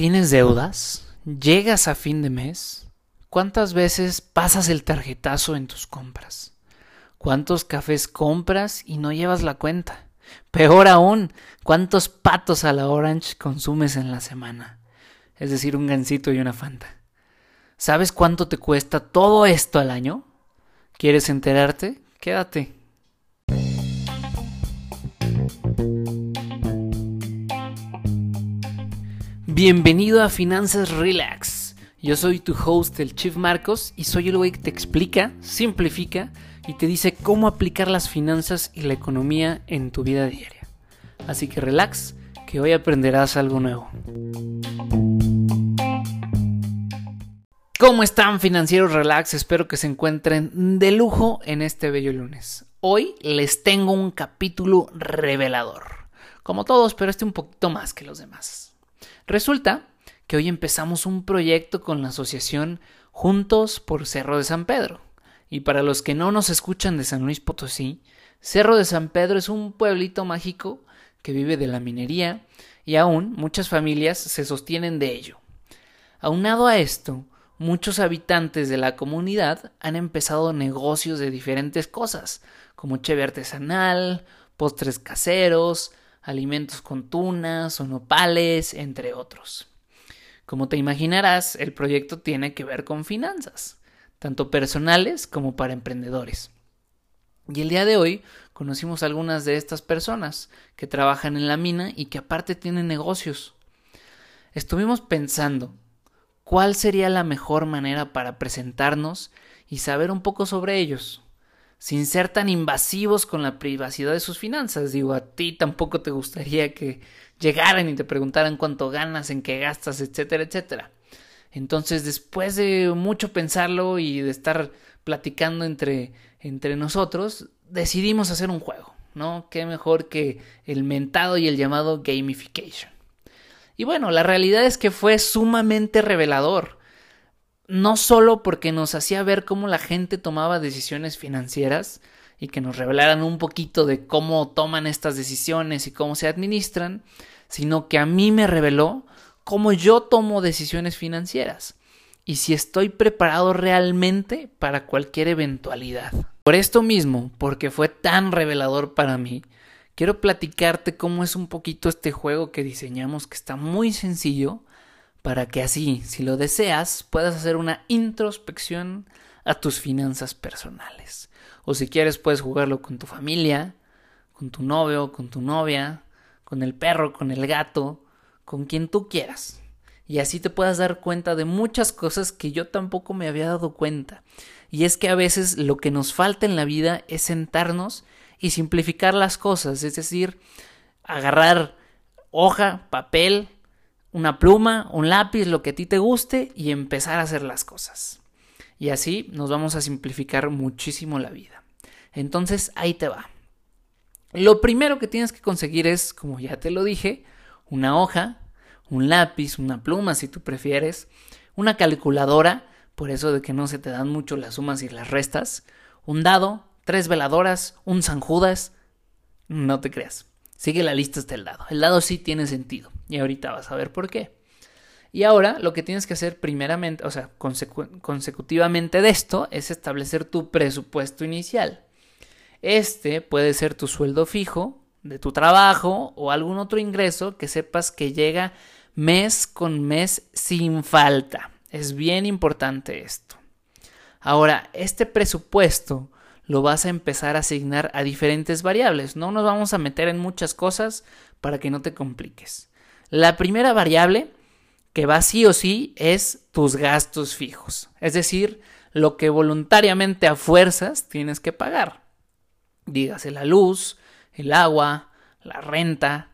¿Tienes deudas? ¿Llegas a fin de mes? ¿Cuántas veces pasas el tarjetazo en tus compras? ¿Cuántos cafés compras y no llevas la cuenta? Peor aún, ¿cuántos patos a la Orange consumes en la semana? Es decir, un gansito y una fanta. ¿Sabes cuánto te cuesta todo esto al año? ¿Quieres enterarte? Quédate. Bienvenido a Finanzas Relax. Yo soy tu host, el Chief Marcos, y soy el güey que te explica, simplifica y te dice cómo aplicar las finanzas y la economía en tu vida diaria. Así que relax, que hoy aprenderás algo nuevo. ¿Cómo están financieros relax? Espero que se encuentren de lujo en este bello lunes. Hoy les tengo un capítulo revelador. Como todos, pero este un poquito más que los demás. Resulta que hoy empezamos un proyecto con la asociación Juntos por Cerro de San Pedro. Y para los que no nos escuchan de San Luis Potosí, Cerro de San Pedro es un pueblito mágico que vive de la minería y aún muchas familias se sostienen de ello. Aunado a esto, muchos habitantes de la comunidad han empezado negocios de diferentes cosas, como cheve artesanal, postres caseros, alimentos con tunas o nopales, entre otros. Como te imaginarás, el proyecto tiene que ver con finanzas, tanto personales como para emprendedores. Y el día de hoy conocimos algunas de estas personas que trabajan en la mina y que aparte tienen negocios. Estuvimos pensando cuál sería la mejor manera para presentarnos y saber un poco sobre ellos sin ser tan invasivos con la privacidad de sus finanzas. Digo, a ti tampoco te gustaría que llegaran y te preguntaran cuánto ganas, en qué gastas, etcétera, etcétera. Entonces, después de mucho pensarlo y de estar platicando entre, entre nosotros, decidimos hacer un juego, ¿no? Qué mejor que el mentado y el llamado gamification. Y bueno, la realidad es que fue sumamente revelador no solo porque nos hacía ver cómo la gente tomaba decisiones financieras y que nos revelaran un poquito de cómo toman estas decisiones y cómo se administran, sino que a mí me reveló cómo yo tomo decisiones financieras y si estoy preparado realmente para cualquier eventualidad. Por esto mismo, porque fue tan revelador para mí, quiero platicarte cómo es un poquito este juego que diseñamos que está muy sencillo, para que así, si lo deseas, puedas hacer una introspección a tus finanzas personales. O si quieres, puedes jugarlo con tu familia, con tu novio, con tu novia, con el perro, con el gato, con quien tú quieras. Y así te puedas dar cuenta de muchas cosas que yo tampoco me había dado cuenta. Y es que a veces lo que nos falta en la vida es sentarnos y simplificar las cosas, es decir, agarrar hoja, papel, una pluma, un lápiz, lo que a ti te guste y empezar a hacer las cosas. Y así nos vamos a simplificar muchísimo la vida. Entonces ahí te va. Lo primero que tienes que conseguir es, como ya te lo dije, una hoja, un lápiz, una pluma si tú prefieres, una calculadora, por eso de que no se te dan mucho las sumas y las restas, un dado, tres veladoras, un San Judas, no te creas. Sigue la lista hasta el lado. El lado sí tiene sentido. Y ahorita vas a ver por qué. Y ahora lo que tienes que hacer primeramente, o sea, consecutivamente de esto, es establecer tu presupuesto inicial. Este puede ser tu sueldo fijo de tu trabajo o algún otro ingreso que sepas que llega mes con mes sin falta. Es bien importante esto. Ahora, este presupuesto lo vas a empezar a asignar a diferentes variables. No nos vamos a meter en muchas cosas para que no te compliques. La primera variable que va sí o sí es tus gastos fijos, es decir, lo que voluntariamente a fuerzas tienes que pagar. Dígase la luz, el agua, la renta,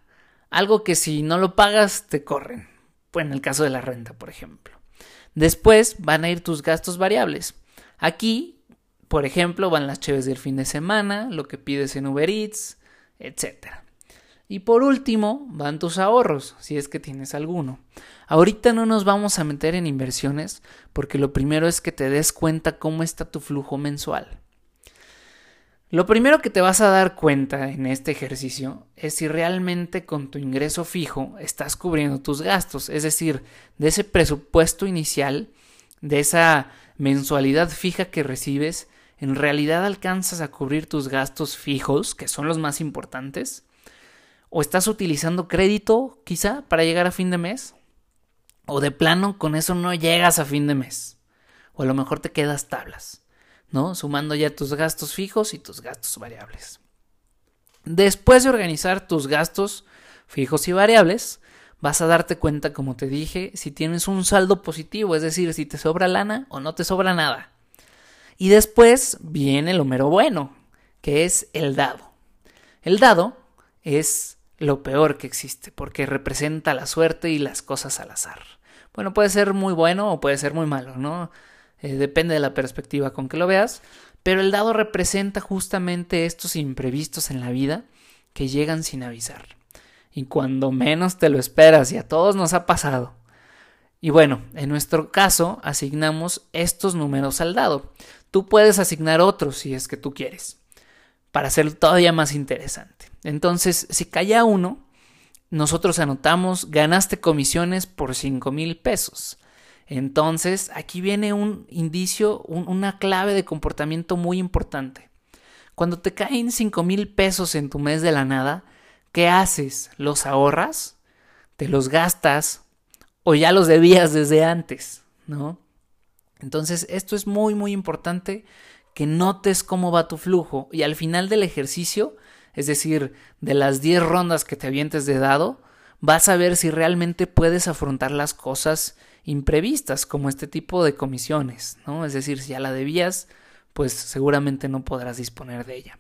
algo que si no lo pagas te corren. Pues en el caso de la renta, por ejemplo. Después van a ir tus gastos variables. Aquí por ejemplo, van las cheves del fin de semana, lo que pides en Uber Eats, etc. Y por último, van tus ahorros, si es que tienes alguno. Ahorita no nos vamos a meter en inversiones porque lo primero es que te des cuenta cómo está tu flujo mensual. Lo primero que te vas a dar cuenta en este ejercicio es si realmente con tu ingreso fijo estás cubriendo tus gastos, es decir, de ese presupuesto inicial, de esa mensualidad fija que recibes, en realidad alcanzas a cubrir tus gastos fijos, que son los más importantes, o estás utilizando crédito quizá para llegar a fin de mes, o de plano con eso no llegas a fin de mes, o a lo mejor te quedas tablas. ¿no? Sumando ya tus gastos fijos y tus gastos variables. Después de organizar tus gastos fijos y variables, vas a darte cuenta, como te dije, si tienes un saldo positivo, es decir, si te sobra lana o no te sobra nada. Y después viene lo mero bueno, que es el dado. El dado es lo peor que existe, porque representa la suerte y las cosas al azar. Bueno, puede ser muy bueno o puede ser muy malo, ¿no? Eh, depende de la perspectiva con que lo veas, pero el dado representa justamente estos imprevistos en la vida que llegan sin avisar. Y cuando menos te lo esperas, y a todos nos ha pasado. Y bueno, en nuestro caso asignamos estos números al dado. Tú puedes asignar otros si es que tú quieres, para hacerlo todavía más interesante. Entonces, si cae uno, nosotros anotamos ganaste comisiones por 5 mil pesos. Entonces, aquí viene un indicio, una clave de comportamiento muy importante. Cuando te caen 5 mil pesos en tu mes de la nada, ¿qué haces? ¿Los ahorras? ¿Te los gastas? ¿O ya los debías desde antes? ¿No? Entonces, esto es muy, muy importante que notes cómo va tu flujo y al final del ejercicio, es decir, de las 10 rondas que te avientes de dado, vas a ver si realmente puedes afrontar las cosas imprevistas como este tipo de comisiones, ¿no? Es decir, si ya la debías, pues seguramente no podrás disponer de ella.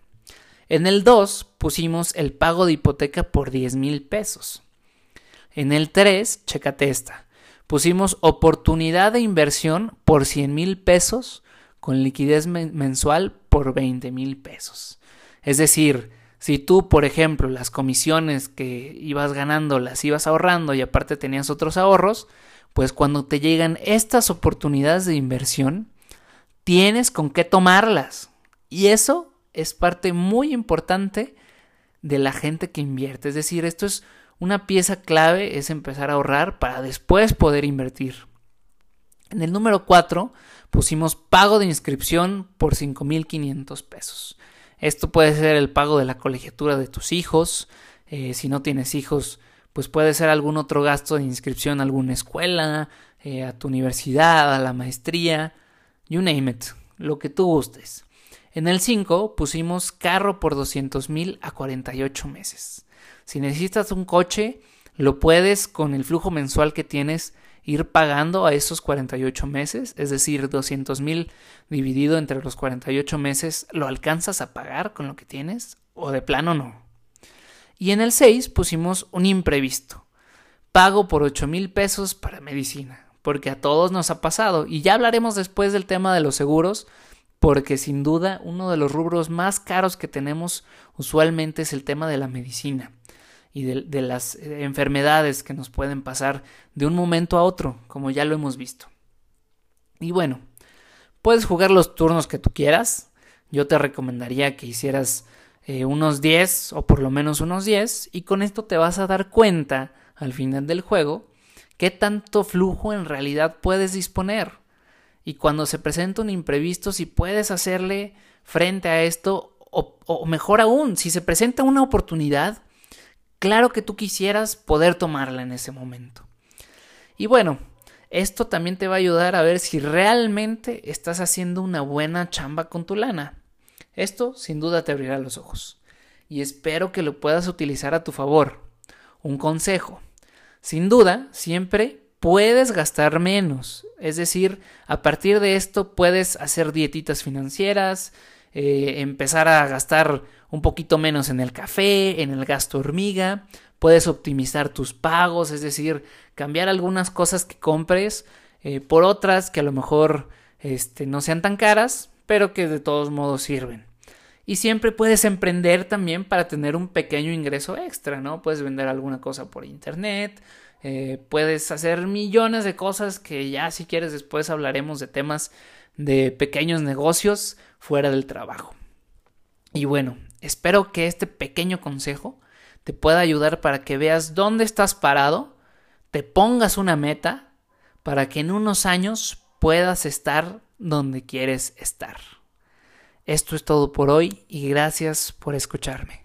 En el 2 pusimos el pago de hipoteca por 10 mil pesos. En el 3, chécate esta, pusimos oportunidad de inversión por 100 mil pesos con liquidez mensual por 20 mil pesos. Es decir, si tú, por ejemplo, las comisiones que ibas ganando las ibas ahorrando y aparte tenías otros ahorros, pues cuando te llegan estas oportunidades de inversión, tienes con qué tomarlas. Y eso es parte muy importante de la gente que invierte. Es decir, esto es una pieza clave, es empezar a ahorrar para después poder invertir. En el número 4 pusimos pago de inscripción por 5.500 pesos. Esto puede ser el pago de la colegiatura de tus hijos. Eh, si no tienes hijos, pues puede ser algún otro gasto de inscripción a alguna escuela, eh, a tu universidad, a la maestría, you name it, lo que tú gustes. En el 5 pusimos carro por 200 mil a 48 meses. Si necesitas un coche, lo puedes con el flujo mensual que tienes ir pagando a esos 48 meses, es decir, 200 mil dividido entre los 48 meses, ¿lo alcanzas a pagar con lo que tienes? ¿O de plano no? Y en el 6 pusimos un imprevisto. Pago por 8 mil pesos para medicina, porque a todos nos ha pasado. Y ya hablaremos después del tema de los seguros, porque sin duda uno de los rubros más caros que tenemos usualmente es el tema de la medicina y de, las eh, enfermedades que nos pueden pasar de un momento a otro, como ya lo hemos visto. Y bueno, puedes jugar los turnos que tú quieras. Yo te recomendaría que hicieras eh, unos 10 o por lo menos unos 10 y con esto te vas a dar cuenta al final del juego qué tanto flujo en realidad puedes disponer. Y cuando se presenta un imprevisto, si puedes hacerle frente a esto, o, mejor aún, si se presenta una oportunidad, claro que tú quisieras poder tomarla en ese momento. Y bueno, esto también te va a ayudar a ver si realmente estás haciendo una buena chamba con tu lana. Esto sin duda te abrirá los ojos y espero que lo puedas utilizar a tu favor. Un consejo. Sin duda, siempre puedes gastar menos. Es decir, a partir de esto puedes hacer dietitas financieras, eh, empezar a gastar un poquito menos en el café, en el gasto hormiga, puedes optimizar tus pagos, es decir, cambiar algunas cosas que compres eh, por otras que a lo mejor este, no sean tan caras, pero que de todos modos sirven. Y siempre puedes emprender también para tener un pequeño ingreso extra, ¿no? Puedes vender alguna cosa por internet, eh, puedes hacer millones de cosas que ya si quieres después hablaremos de temas de pequeños negocios fuera del trabajo. Y bueno, espero que este pequeño consejo te pueda ayudar para que veas dónde estás parado, te pongas una meta para que en unos años puedas estar donde quieres estar. Esto es todo por hoy y gracias por escucharme.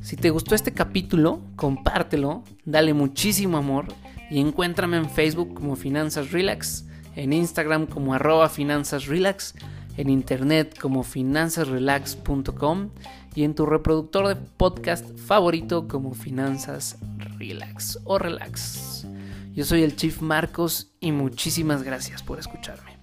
Si te gustó este capítulo, compártelo, dale muchísimo amor y encuéntrame en Facebook como Finanzas Relax, en Instagram como arroba Finanzas Relax, en internet como finanzasrelax.com y en tu reproductor de podcast favorito como Finanzas Relax o Relax. Yo soy el Chief Marcos y muchísimas gracias por escucharme.